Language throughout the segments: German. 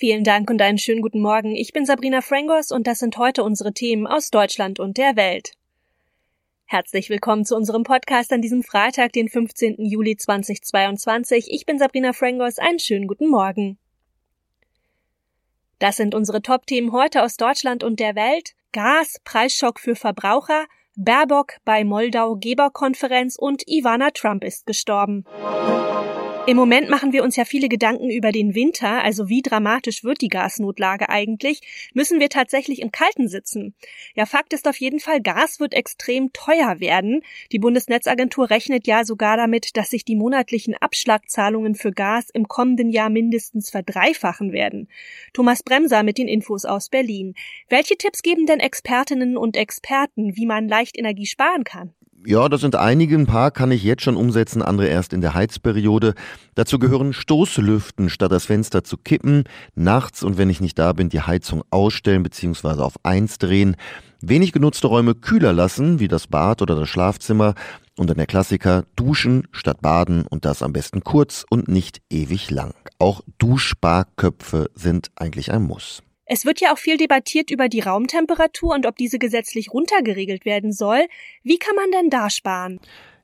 Vielen Dank und einen schönen guten Morgen. Ich bin Sabrina Frangos und das sind heute unsere Themen aus Deutschland und der Welt. Herzlich willkommen zu unserem Podcast an diesem Freitag, den 15. Juli 2022. Ich bin Sabrina Frangos. Einen schönen guten Morgen. Das sind unsere Top-Themen heute aus Deutschland und der Welt. Gas, Preisschock für Verbraucher, Baerbock bei Moldau Geberkonferenz und Ivana Trump ist gestorben. Im Moment machen wir uns ja viele Gedanken über den Winter, also wie dramatisch wird die Gasnotlage eigentlich? Müssen wir tatsächlich im Kalten sitzen? Ja, Fakt ist auf jeden Fall, Gas wird extrem teuer werden. Die Bundesnetzagentur rechnet ja sogar damit, dass sich die monatlichen Abschlagzahlungen für Gas im kommenden Jahr mindestens verdreifachen werden. Thomas Bremser mit den Infos aus Berlin. Welche Tipps geben denn Expertinnen und Experten, wie man leicht Energie sparen kann? Ja, das sind einige. Ein paar kann ich jetzt schon umsetzen, andere erst in der Heizperiode. Dazu gehören Stoßlüften, statt das Fenster zu kippen, nachts und wenn ich nicht da bin, die Heizung ausstellen bzw. auf eins drehen, wenig genutzte Räume kühler lassen, wie das Bad oder das Schlafzimmer und dann der Klassiker, duschen statt baden und das am besten kurz und nicht ewig lang. Auch Duschsparköpfe sind eigentlich ein Muss. Es wird ja auch viel debattiert über die Raumtemperatur und ob diese gesetzlich runtergeregelt werden soll. Wie kann man denn da sparen?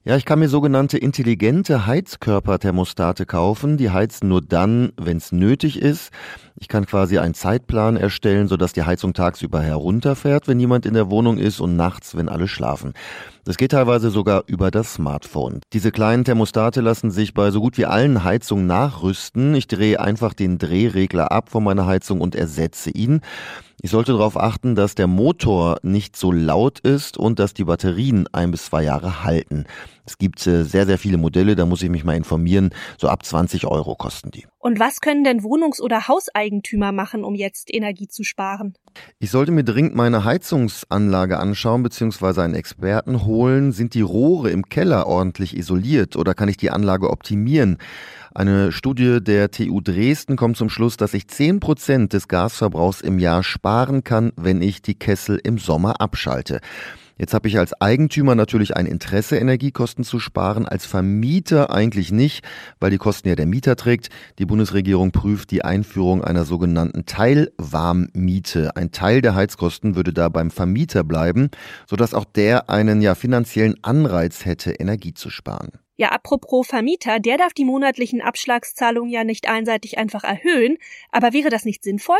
Ja, ich kann mir sogenannte intelligente Heizkörperthermostate kaufen. Die heizen nur dann, wenn es nötig ist. Ich kann quasi einen Zeitplan erstellen, sodass die Heizung tagsüber herunterfährt, wenn niemand in der Wohnung ist und nachts, wenn alle schlafen. Das geht teilweise sogar über das Smartphone. Diese kleinen Thermostate lassen sich bei so gut wie allen Heizungen nachrüsten. Ich drehe einfach den Drehregler ab von meiner Heizung und ersetze ihn. Ich sollte darauf achten, dass der Motor nicht so laut ist und dass die Batterien ein bis zwei Jahre halten. Es gibt äh, sehr, sehr viele Modelle, da muss ich mich mal informieren. So ab 20 Euro kosten die. Und was können denn Wohnungs- oder Hauseigentümer machen, um jetzt Energie zu sparen? Ich sollte mir dringend meine Heizungsanlage anschauen bzw. einen Experten holen. Sind die Rohre im Keller ordentlich isoliert oder kann ich die Anlage optimieren? Eine Studie der TU Dresden kommt zum Schluss, dass ich 10 Prozent des Gasverbrauchs im Jahr sparen kann, wenn ich die Kessel im Sommer abschalte. Jetzt habe ich als Eigentümer natürlich ein Interesse, Energiekosten zu sparen, als Vermieter eigentlich nicht, weil die Kosten ja der Mieter trägt. Die Bundesregierung prüft die Einführung einer sogenannten Teilwarmmiete. Ein Teil der Heizkosten würde da beim Vermieter bleiben, sodass auch der einen ja finanziellen Anreiz hätte, Energie zu sparen. Ja, apropos Vermieter, der darf die monatlichen Abschlagszahlungen ja nicht einseitig einfach erhöhen, aber wäre das nicht sinnvoll?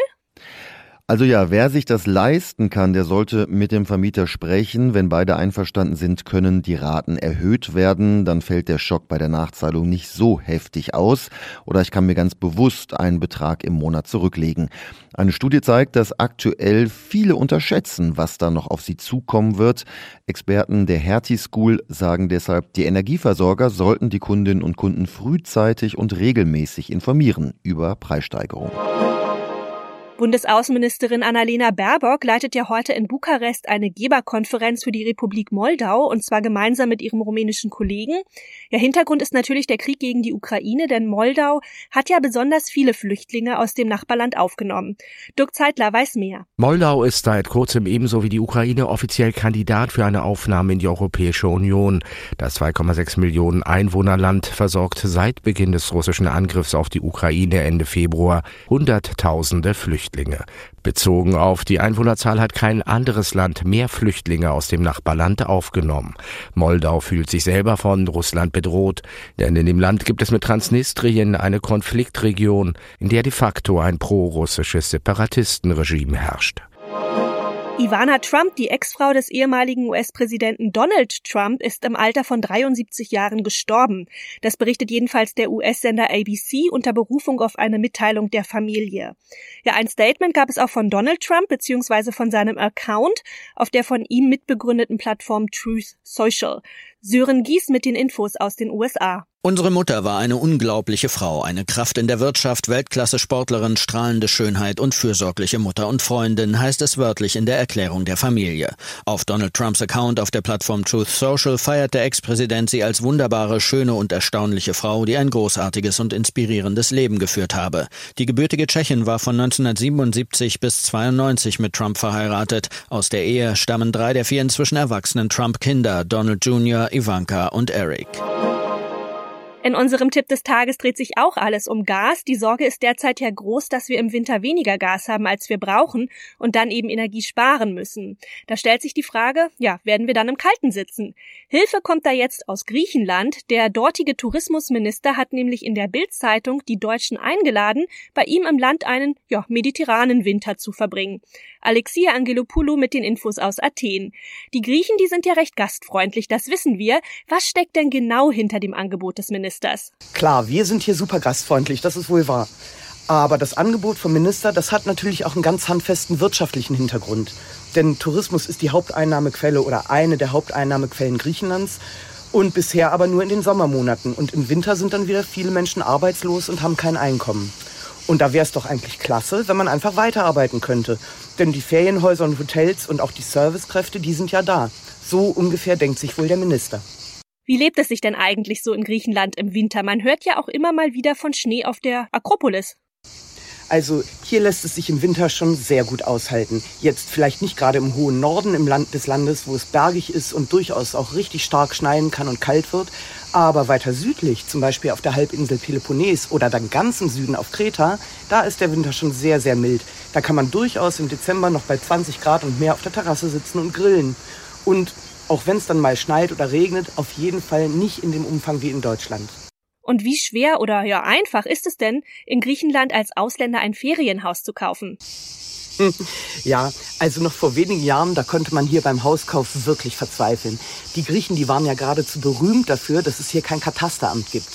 Also ja, wer sich das leisten kann, der sollte mit dem Vermieter sprechen. Wenn beide einverstanden sind, können die Raten erhöht werden. Dann fällt der Schock bei der Nachzahlung nicht so heftig aus. Oder ich kann mir ganz bewusst einen Betrag im Monat zurücklegen. Eine Studie zeigt, dass aktuell viele unterschätzen, was da noch auf sie zukommen wird. Experten der Hertie School sagen deshalb, die Energieversorger sollten die Kundinnen und Kunden frühzeitig und regelmäßig informieren über Preissteigerungen. Bundesaußenministerin Annalena Baerbock leitet ja heute in Bukarest eine Geberkonferenz für die Republik Moldau und zwar gemeinsam mit ihrem rumänischen Kollegen. Ja, Hintergrund ist natürlich der Krieg gegen die Ukraine, denn Moldau hat ja besonders viele Flüchtlinge aus dem Nachbarland aufgenommen. Dirk Zeitler weiß mehr. Moldau ist seit kurzem ebenso wie die Ukraine offiziell Kandidat für eine Aufnahme in die Europäische Union. Das 2,6 Millionen Einwohnerland versorgt seit Beginn des russischen Angriffs auf die Ukraine Ende Februar Hunderttausende Flüchtlinge. Flüchtlinge. Bezogen auf die Einwohnerzahl hat kein anderes Land mehr Flüchtlinge aus dem Nachbarland aufgenommen. Moldau fühlt sich selber von Russland bedroht, denn in dem Land gibt es mit Transnistrien eine Konfliktregion, in der de facto ein prorussisches Separatistenregime herrscht. Ivana Trump, die Ex-Frau des ehemaligen US-Präsidenten Donald Trump, ist im Alter von 73 Jahren gestorben. Das berichtet jedenfalls der US-Sender ABC unter Berufung auf eine Mitteilung der Familie. Ja, ein Statement gab es auch von Donald Trump bzw. von seinem Account auf der von ihm mitbegründeten Plattform Truth Social. Sören Gies mit den Infos aus den USA. Unsere Mutter war eine unglaubliche Frau, eine Kraft in der Wirtschaft, Weltklasse-Sportlerin, strahlende Schönheit und fürsorgliche Mutter und Freundin, heißt es wörtlich in der Erklärung der Familie. Auf Donald Trumps Account auf der Plattform Truth Social feiert der Ex-Präsident sie als wunderbare, schöne und erstaunliche Frau, die ein großartiges und inspirierendes Leben geführt habe. Die gebürtige Tschechin war von 1977 bis 92 mit Trump verheiratet. Aus der Ehe stammen drei der vier inzwischen erwachsenen Trump-Kinder, Donald Jr., Ivanka und Eric. In unserem Tipp des Tages dreht sich auch alles um Gas. Die Sorge ist derzeit ja groß, dass wir im Winter weniger Gas haben, als wir brauchen und dann eben Energie sparen müssen. Da stellt sich die Frage, ja, werden wir dann im Kalten sitzen? Hilfe kommt da jetzt aus Griechenland. Der dortige Tourismusminister hat nämlich in der Bildzeitung die Deutschen eingeladen, bei ihm im Land einen, ja, mediterranen Winter zu verbringen. Alexia Angelopoulou mit den Infos aus Athen. Die Griechen, die sind ja recht gastfreundlich, das wissen wir. Was steckt denn genau hinter dem Angebot des Ministers? Ministers. Klar, wir sind hier super gastfreundlich, das ist wohl wahr. Aber das Angebot vom Minister, das hat natürlich auch einen ganz handfesten wirtschaftlichen Hintergrund. Denn Tourismus ist die Haupteinnahmequelle oder eine der Haupteinnahmequellen Griechenlands. Und bisher aber nur in den Sommermonaten. Und im Winter sind dann wieder viele Menschen arbeitslos und haben kein Einkommen. Und da wäre es doch eigentlich klasse, wenn man einfach weiterarbeiten könnte. Denn die Ferienhäuser und Hotels und auch die Servicekräfte, die sind ja da. So ungefähr denkt sich wohl der Minister. Wie lebt es sich denn eigentlich so in Griechenland im Winter? Man hört ja auch immer mal wieder von Schnee auf der Akropolis. Also hier lässt es sich im Winter schon sehr gut aushalten. Jetzt vielleicht nicht gerade im hohen Norden im Land des Landes, wo es bergig ist und durchaus auch richtig stark schneien kann und kalt wird. Aber weiter südlich, zum Beispiel auf der Halbinsel Peloponnes oder dann ganz im Süden auf Kreta, da ist der Winter schon sehr, sehr mild. Da kann man durchaus im Dezember noch bei 20 Grad und mehr auf der Terrasse sitzen und grillen. Und auch wenn es dann mal schneit oder regnet, auf jeden Fall nicht in dem Umfang wie in Deutschland. Und wie schwer oder ja einfach ist es denn, in Griechenland als Ausländer ein Ferienhaus zu kaufen? Ja, also noch vor wenigen Jahren, da konnte man hier beim Hauskauf wirklich verzweifeln. Die Griechen, die waren ja geradezu berühmt dafür, dass es hier kein Katasteramt gibt.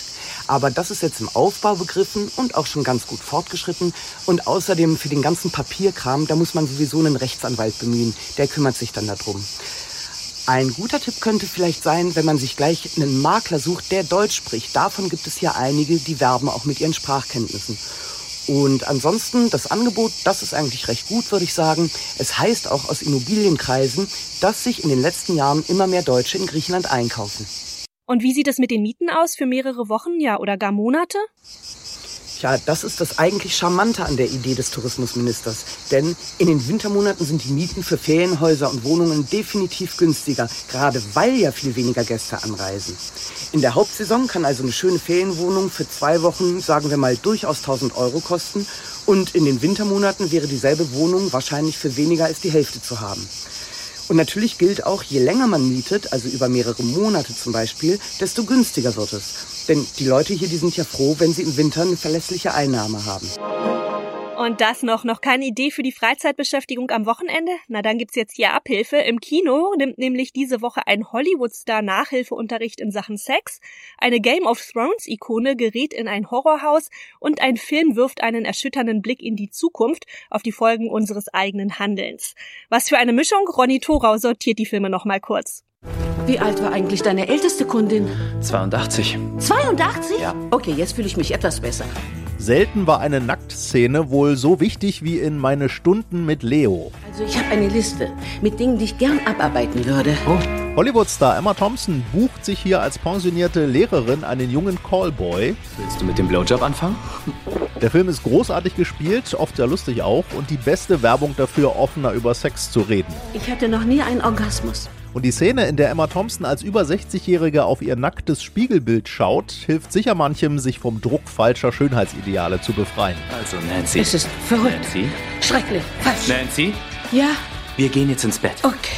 Aber das ist jetzt im Aufbau begriffen und auch schon ganz gut fortgeschritten. Und außerdem für den ganzen Papierkram, da muss man sowieso einen Rechtsanwalt bemühen. Der kümmert sich dann darum. Ein guter Tipp könnte vielleicht sein, wenn man sich gleich einen Makler sucht, der Deutsch spricht. Davon gibt es ja einige, die werben auch mit ihren Sprachkenntnissen. Und ansonsten, das Angebot, das ist eigentlich recht gut, würde ich sagen. Es heißt auch aus Immobilienkreisen, dass sich in den letzten Jahren immer mehr Deutsche in Griechenland einkaufen. Und wie sieht es mit den Mieten aus für mehrere Wochen, ja, oder gar Monate? Ja, das ist das eigentlich Charmante an der Idee des Tourismusministers. Denn in den Wintermonaten sind die Mieten für Ferienhäuser und Wohnungen definitiv günstiger, gerade weil ja viel weniger Gäste anreisen. In der Hauptsaison kann also eine schöne Ferienwohnung für zwei Wochen, sagen wir mal, durchaus 1000 Euro kosten. Und in den Wintermonaten wäre dieselbe Wohnung wahrscheinlich für weniger als die Hälfte zu haben. Und natürlich gilt auch, je länger man mietet, also über mehrere Monate zum Beispiel, desto günstiger wird es. Denn die Leute hier, die sind ja froh, wenn sie im Winter eine verlässliche Einnahme haben. Und das noch, noch keine Idee für die Freizeitbeschäftigung am Wochenende? Na, dann gibt's jetzt hier Abhilfe. Im Kino nimmt nämlich diese Woche ein Hollywood-Star Nachhilfeunterricht in Sachen Sex. Eine Game of Thrones-Ikone gerät in ein Horrorhaus und ein Film wirft einen erschütternden Blick in die Zukunft auf die Folgen unseres eigenen Handelns. Was für eine Mischung? Ronny Thorau sortiert die Filme nochmal kurz. Wie alt war eigentlich deine älteste Kundin? 82. 82? Ja. Okay, jetzt fühle ich mich etwas besser. Selten war eine Nacktszene wohl so wichtig wie in meine Stunden mit Leo. Also ich habe eine Liste mit Dingen, die ich gern abarbeiten würde. Oh. Hollywood-Star Emma Thompson bucht sich hier als pensionierte Lehrerin einen jungen Callboy. Willst du mit dem Blowjob anfangen? Der Film ist großartig gespielt, oft sehr lustig auch und die beste Werbung dafür, offener über Sex zu reden. Ich hatte noch nie einen Orgasmus. Und die Szene, in der Emma Thompson als über 60-Jährige auf ihr nacktes Spiegelbild schaut, hilft sicher manchem, sich vom Druck falscher Schönheitsideale zu befreien. Also Nancy. Es ist verrückt. Nancy? Schrecklich. Falsch. Nancy? Ja, Wir gehen jetzt ins Bett. okay.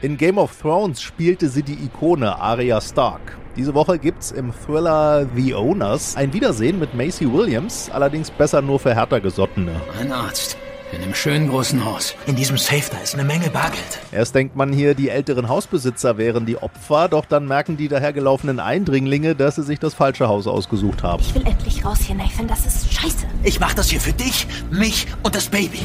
In Game of Thrones spielte sie die Ikone Arya Stark. Diese Woche gibt's im Thriller The Owners ein Wiedersehen mit Macy Williams, allerdings besser nur für härter Gesottene. Ein Arzt. In einem schönen großen Haus. In diesem Safe da ist eine Menge Bargeld. Erst denkt man hier, die älteren Hausbesitzer wären die Opfer, doch dann merken die dahergelaufenen Eindringlinge, dass sie sich das falsche Haus ausgesucht haben. Ich will endlich raus hier, Nathan. Das ist scheiße. Ich mach das hier für dich, mich und das Baby.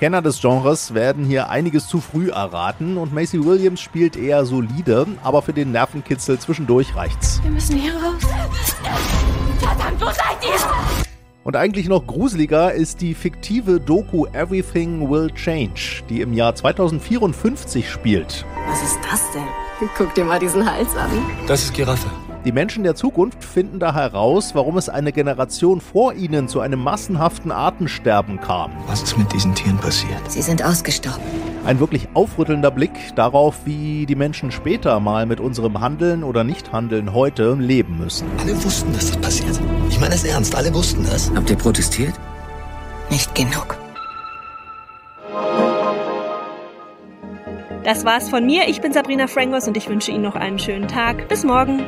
Kenner des Genres werden hier einiges zu früh erraten und Macy Williams spielt eher solide, aber für den Nervenkitzel zwischendurch reicht's. Wir müssen hier raus. Verdammt, wo seid ihr? Und eigentlich noch gruseliger ist die fiktive Doku Everything Will Change, die im Jahr 2054 spielt. Was ist das denn? Guck dir mal diesen Hals an. Das ist Giraffe. Die Menschen der Zukunft finden da heraus, warum es eine Generation vor ihnen zu einem massenhaften Artensterben kam. Was ist mit diesen Tieren passiert? Sie sind ausgestorben. Ein wirklich aufrüttelnder Blick darauf, wie die Menschen später mal mit unserem Handeln oder Nichthandeln heute leben müssen. Alle wussten, dass das passiert. Ich meine es ernst, alle wussten das. Habt ihr protestiert? Nicht genug. Das war's von mir. Ich bin Sabrina Frangos und ich wünsche Ihnen noch einen schönen Tag. Bis morgen.